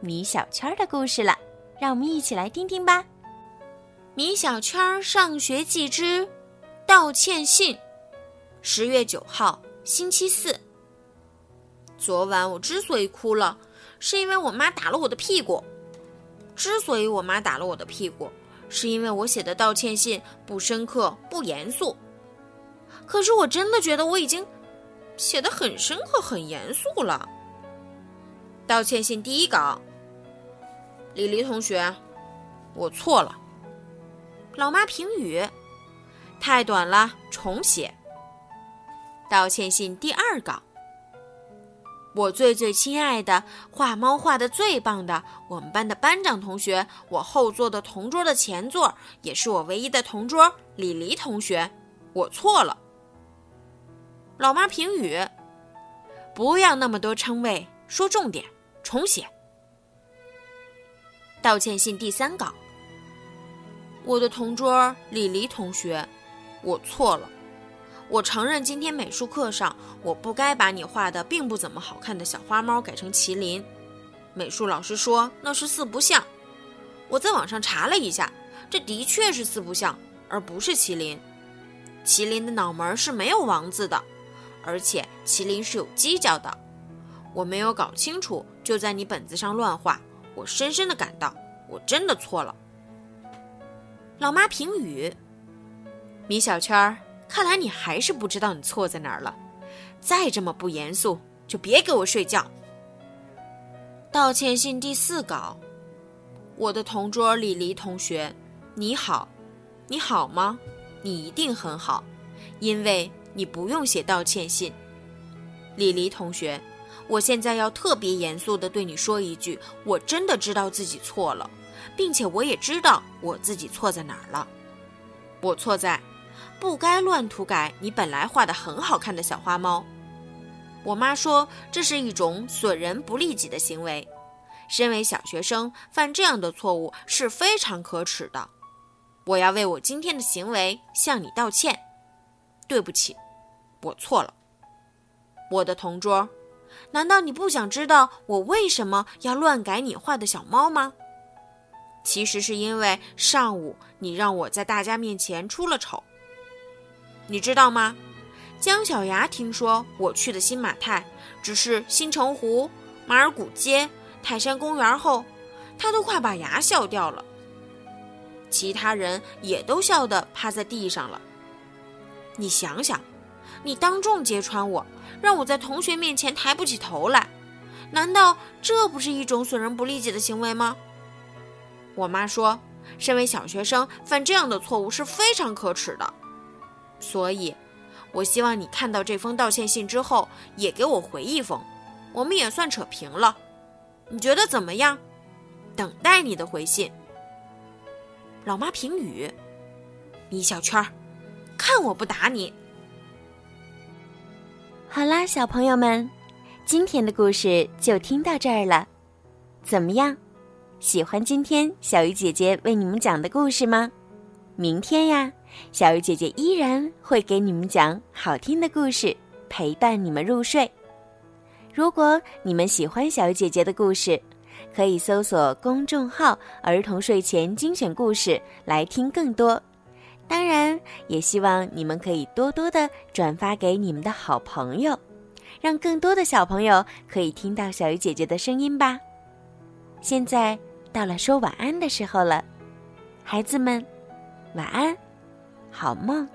米小圈的故事了，让我们一起来听听吧。米小圈上学记之道歉信，十月九号，星期四。昨晚我之所以哭了，是因为我妈打了我的屁股。之所以我妈打了我的屁股，是因为我写的道歉信不深刻、不严肃。可是我真的觉得我已经。写的很深刻，很严肃了。道歉信第一稿，李黎同学，我错了。老妈评语，太短了，重写。道歉信第二稿，我最最亲爱的，画猫画的最棒的，我们班的班长同学，我后座的同桌的前座，也是我唯一的同桌，李黎同学，我错了。老妈评语：不要那么多称谓，说重点，重写。道歉信第三稿。我的同桌李黎同学，我错了，我承认今天美术课上我不该把你画的并不怎么好看的小花猫改成麒麟。美术老师说那是四不像，我在网上查了一下，这的确是四不像，而不是麒麟。麒麟的脑门是没有王字的。而且麒麟是有犄角的，我没有搞清楚，就在你本子上乱画。我深深的感到，我真的错了。老妈评语：米小圈儿，看来你还是不知道你错在哪儿了。再这么不严肃，就别给我睡觉。道歉信第四稿，我的同桌李黎同学，你好，你好吗？你一定很好，因为。你不用写道歉信，李黎同学，我现在要特别严肃地对你说一句：我真的知道自己错了，并且我也知道我自己错在哪儿了。我错在不该乱涂改你本来画的很好看的小花猫。我妈说这是一种损人不利己的行为，身为小学生犯这样的错误是非常可耻的。我要为我今天的行为向你道歉，对不起。我错了，我的同桌，难道你不想知道我为什么要乱改你画的小猫吗？其实是因为上午你让我在大家面前出了丑。你知道吗？姜小牙听说我去的新马泰只是新城湖、马尔古街、泰山公园后，他都快把牙笑掉了。其他人也都笑得趴在地上了。你想想。你当众揭穿我，让我在同学面前抬不起头来，难道这不是一种损人不利己的行为吗？我妈说，身为小学生犯这样的错误是非常可耻的，所以，我希望你看到这封道歉信之后，也给我回一封，我们也算扯平了。你觉得怎么样？等待你的回信。老妈评语：米小圈，看我不打你。好啦，小朋友们，今天的故事就听到这儿了。怎么样，喜欢今天小鱼姐姐为你们讲的故事吗？明天呀，小鱼姐姐依然会给你们讲好听的故事，陪伴你们入睡。如果你们喜欢小鱼姐姐的故事，可以搜索公众号“儿童睡前精选故事”来听更多。当然，也希望你们可以多多的转发给你们的好朋友，让更多的小朋友可以听到小鱼姐姐的声音吧。现在到了说晚安的时候了，孩子们，晚安，好梦。